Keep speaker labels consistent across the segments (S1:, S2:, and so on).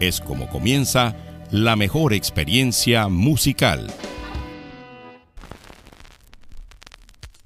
S1: es como comienza la mejor experiencia musical.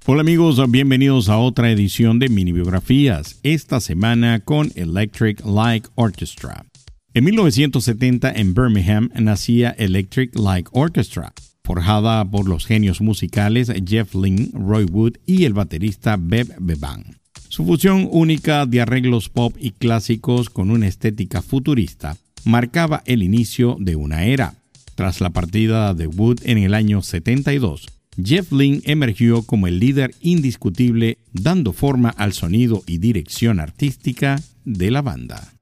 S1: Hola amigos, bienvenidos a otra edición de Mini Biografías, esta semana con Electric Light Orchestra. En 1970 en Birmingham nacía Electric Light Orchestra, forjada por los genios musicales Jeff Lynne, Roy Wood y el baterista Beb Beban. Su fusión única de arreglos pop y clásicos con una estética futurista marcaba el inicio de una era. Tras la partida de Wood en el año 72, Jeff Lynne emergió como el líder indiscutible, dando forma al sonido y dirección artística de la banda.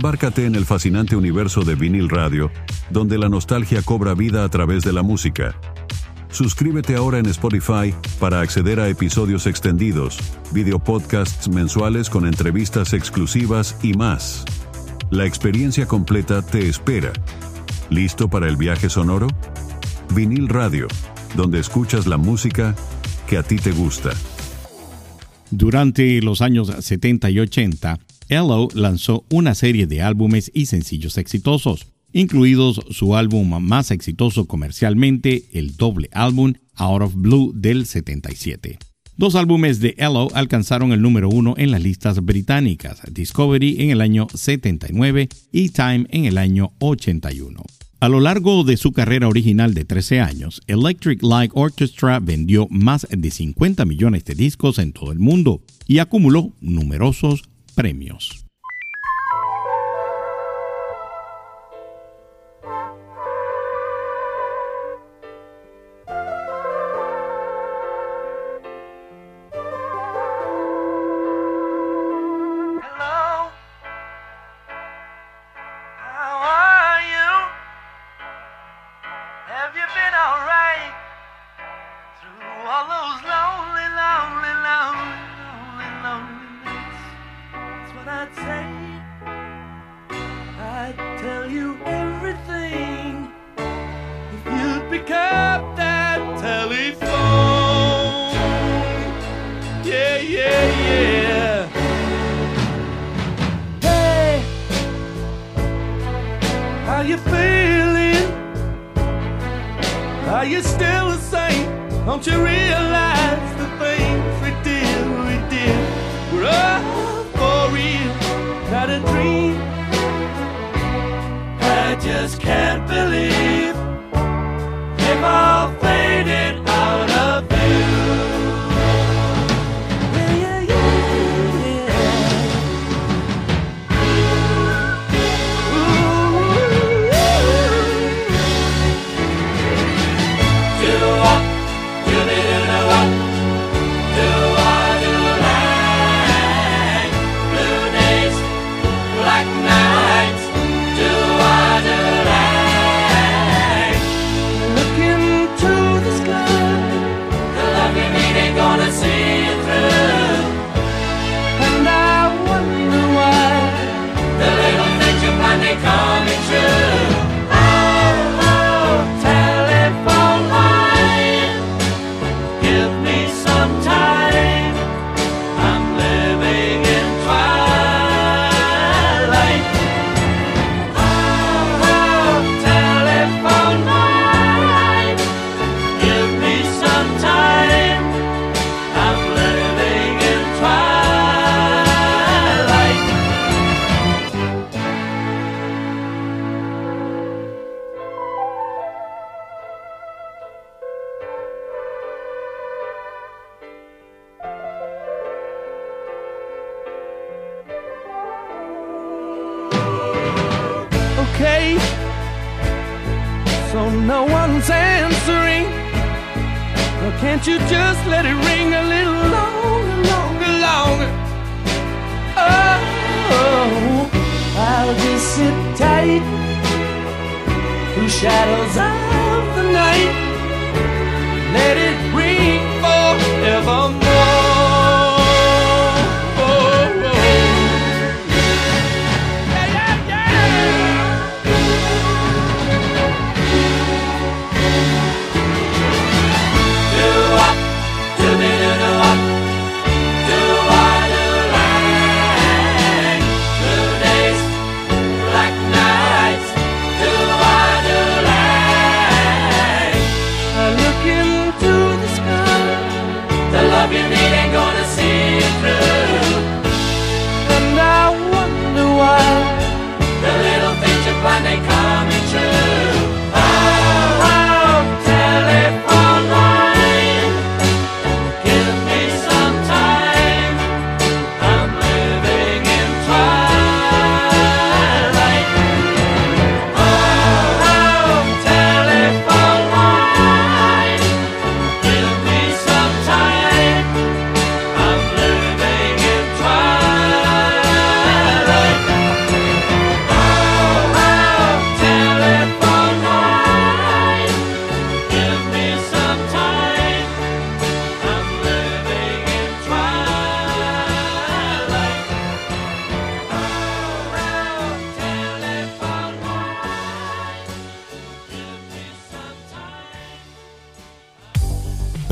S2: Embárcate en el fascinante universo de vinil radio, donde la nostalgia cobra vida a través de la música. Suscríbete ahora en Spotify para acceder a episodios extendidos, videopodcasts mensuales con entrevistas exclusivas y más. La experiencia completa te espera. ¿Listo para el viaje sonoro? Vinil Radio, donde escuchas la música que a ti te gusta.
S3: Durante los años 70 y 80, Ello lanzó una serie de álbumes y sencillos exitosos, incluidos su álbum más exitoso comercialmente, el doble álbum Out of Blue del 77. Dos álbumes de Ello alcanzaron el número uno en las listas británicas, Discovery en el año 79 y Time en el año 81. A lo largo de su carrera original de 13 años, Electric Light Orchestra vendió más de 50 millones de discos en todo el mundo y acumuló numerosos premios. How you feeling? Are you still the same? Don't you realize the things we did, we did were all for real, not a dream. I just can't believe him all.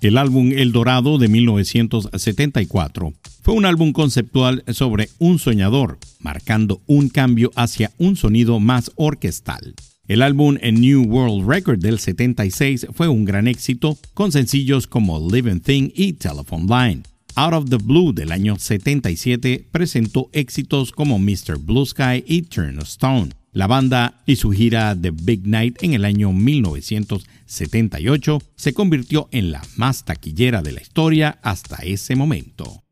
S3: El álbum El Dorado de 1974 fue un álbum conceptual sobre un soñador, marcando un cambio hacia un sonido más orquestal. El álbum New World Record del 76 fue un gran éxito, con sencillos como Living Thing y Telephone Line. Out of the Blue del año 77 presentó éxitos como Mr. Blue Sky y Turn Stone. La banda y su gira The Big Night en el año 1978 se convirtió en la más taquillera de la historia hasta ese momento.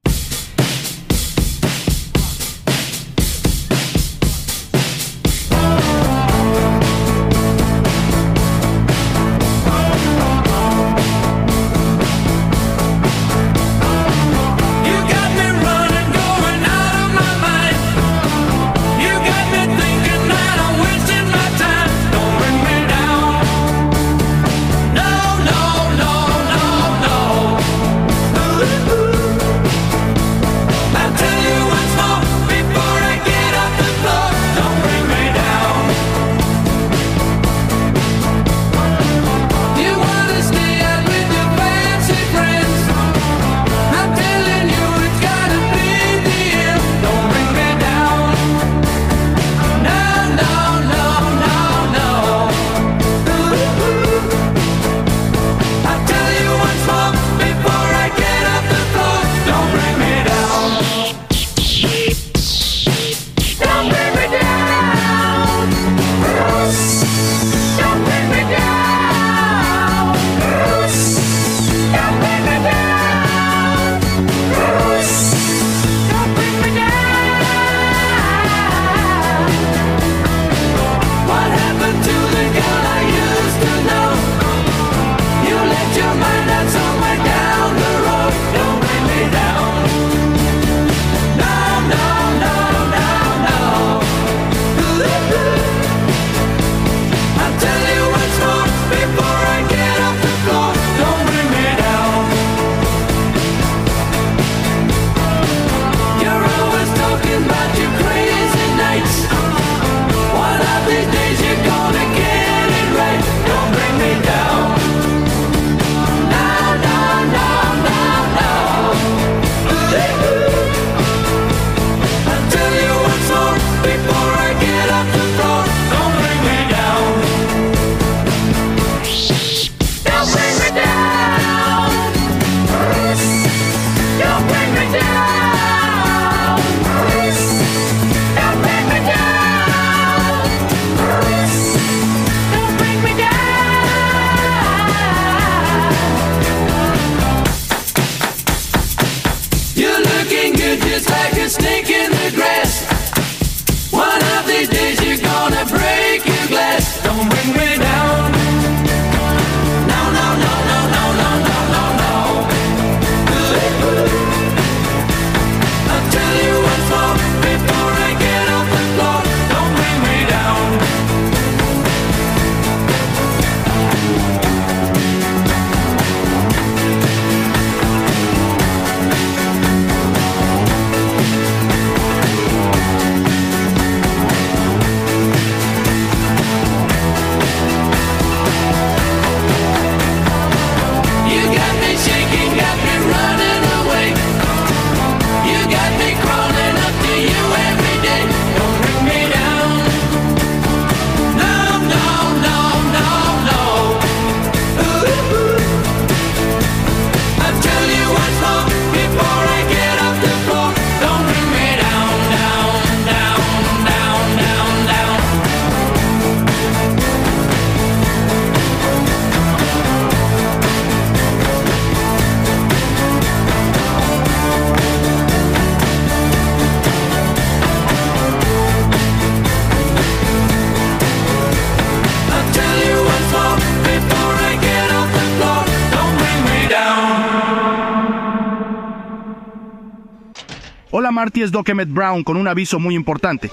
S4: Hola Marty, es Doc Emmett Brown con un aviso muy importante.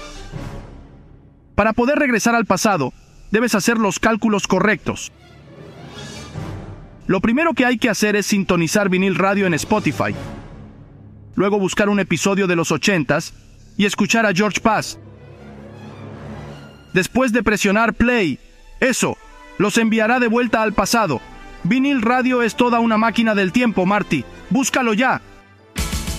S4: Para poder regresar al pasado, debes hacer los cálculos correctos. Lo primero que hay que hacer es sintonizar vinil radio en Spotify. Luego buscar un episodio de los 80s y escuchar a George Paz. Después de presionar play, eso, los enviará de vuelta al pasado. Vinil radio es toda una máquina del tiempo, Marty. Búscalo ya.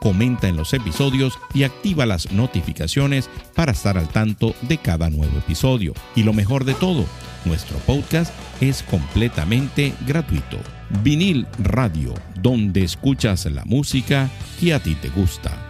S3: comenta en los episodios y activa las notificaciones para estar al tanto de cada nuevo episodio. Y lo mejor de todo, nuestro podcast es completamente gratuito. Vinil Radio, donde escuchas la música que a ti te gusta.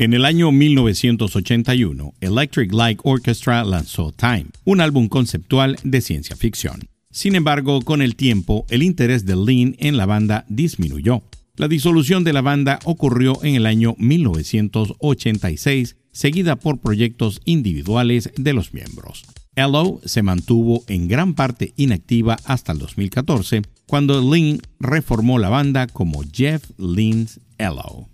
S3: En el año 1981, Electric Light Orchestra lanzó Time, un álbum conceptual de ciencia ficción. Sin embargo, con el tiempo, el interés de Lynn en la banda disminuyó. La disolución de la banda ocurrió en el año 1986, seguida por proyectos individuales de los miembros. Hello se mantuvo en gran parte inactiva hasta el 2014, cuando Lynn reformó la banda como Jeff Lynn's Hello.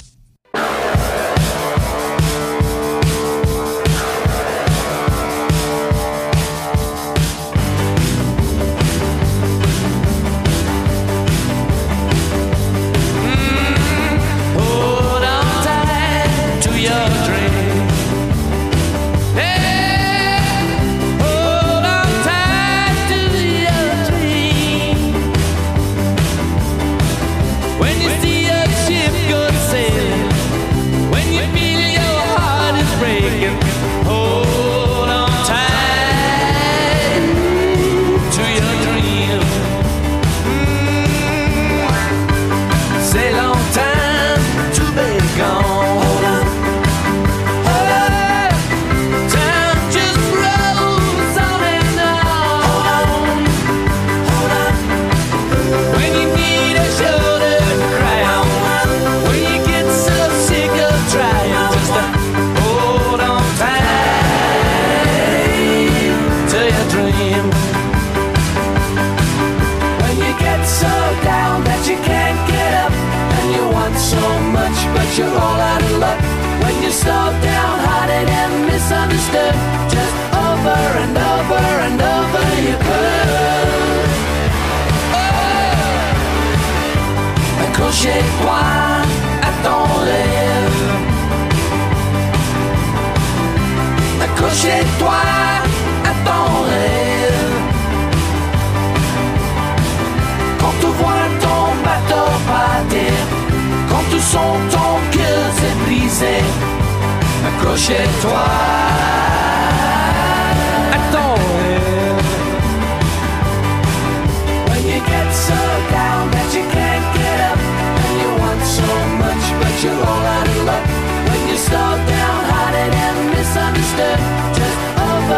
S3: Accrochez-toi à ton rêve. Quand tu vois ton bateau par terre, quand tu sens ton cœur se briser, accrochez-toi.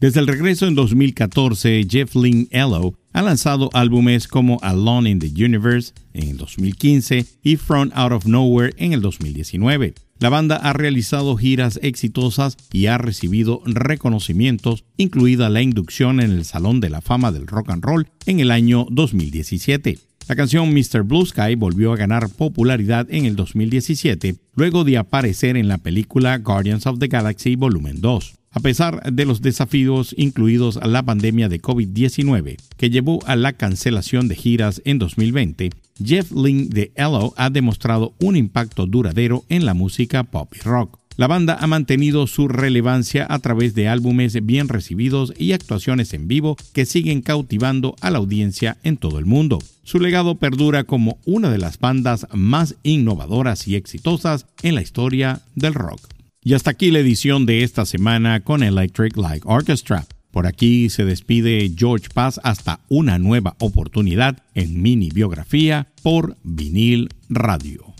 S3: Desde el regreso en 2014, Jeff Lynne Ello ha lanzado álbumes como Alone in the Universe en el 2015 y Front Out of Nowhere en el 2019. La banda ha realizado giras exitosas y ha recibido reconocimientos, incluida la inducción en el Salón de la Fama del Rock and Roll en el año 2017. La canción Mr. Blue Sky volvió a ganar popularidad en el 2017, luego de aparecer en la película Guardians of the Galaxy Volumen 2. A pesar de los desafíos incluidos a la pandemia de COVID-19, que llevó a la cancelación de giras en 2020, Jeff Lynne de Ello ha demostrado un impacto duradero en la música pop y rock. La banda ha mantenido su relevancia a través de álbumes bien recibidos y actuaciones en vivo que siguen cautivando a la audiencia en todo el mundo. Su legado perdura como una de las bandas más innovadoras y exitosas en la historia del rock. Y hasta aquí la edición de esta semana con Electric Light Orchestra. Por aquí se despide George Paz hasta una nueva oportunidad en mini biografía por vinil radio.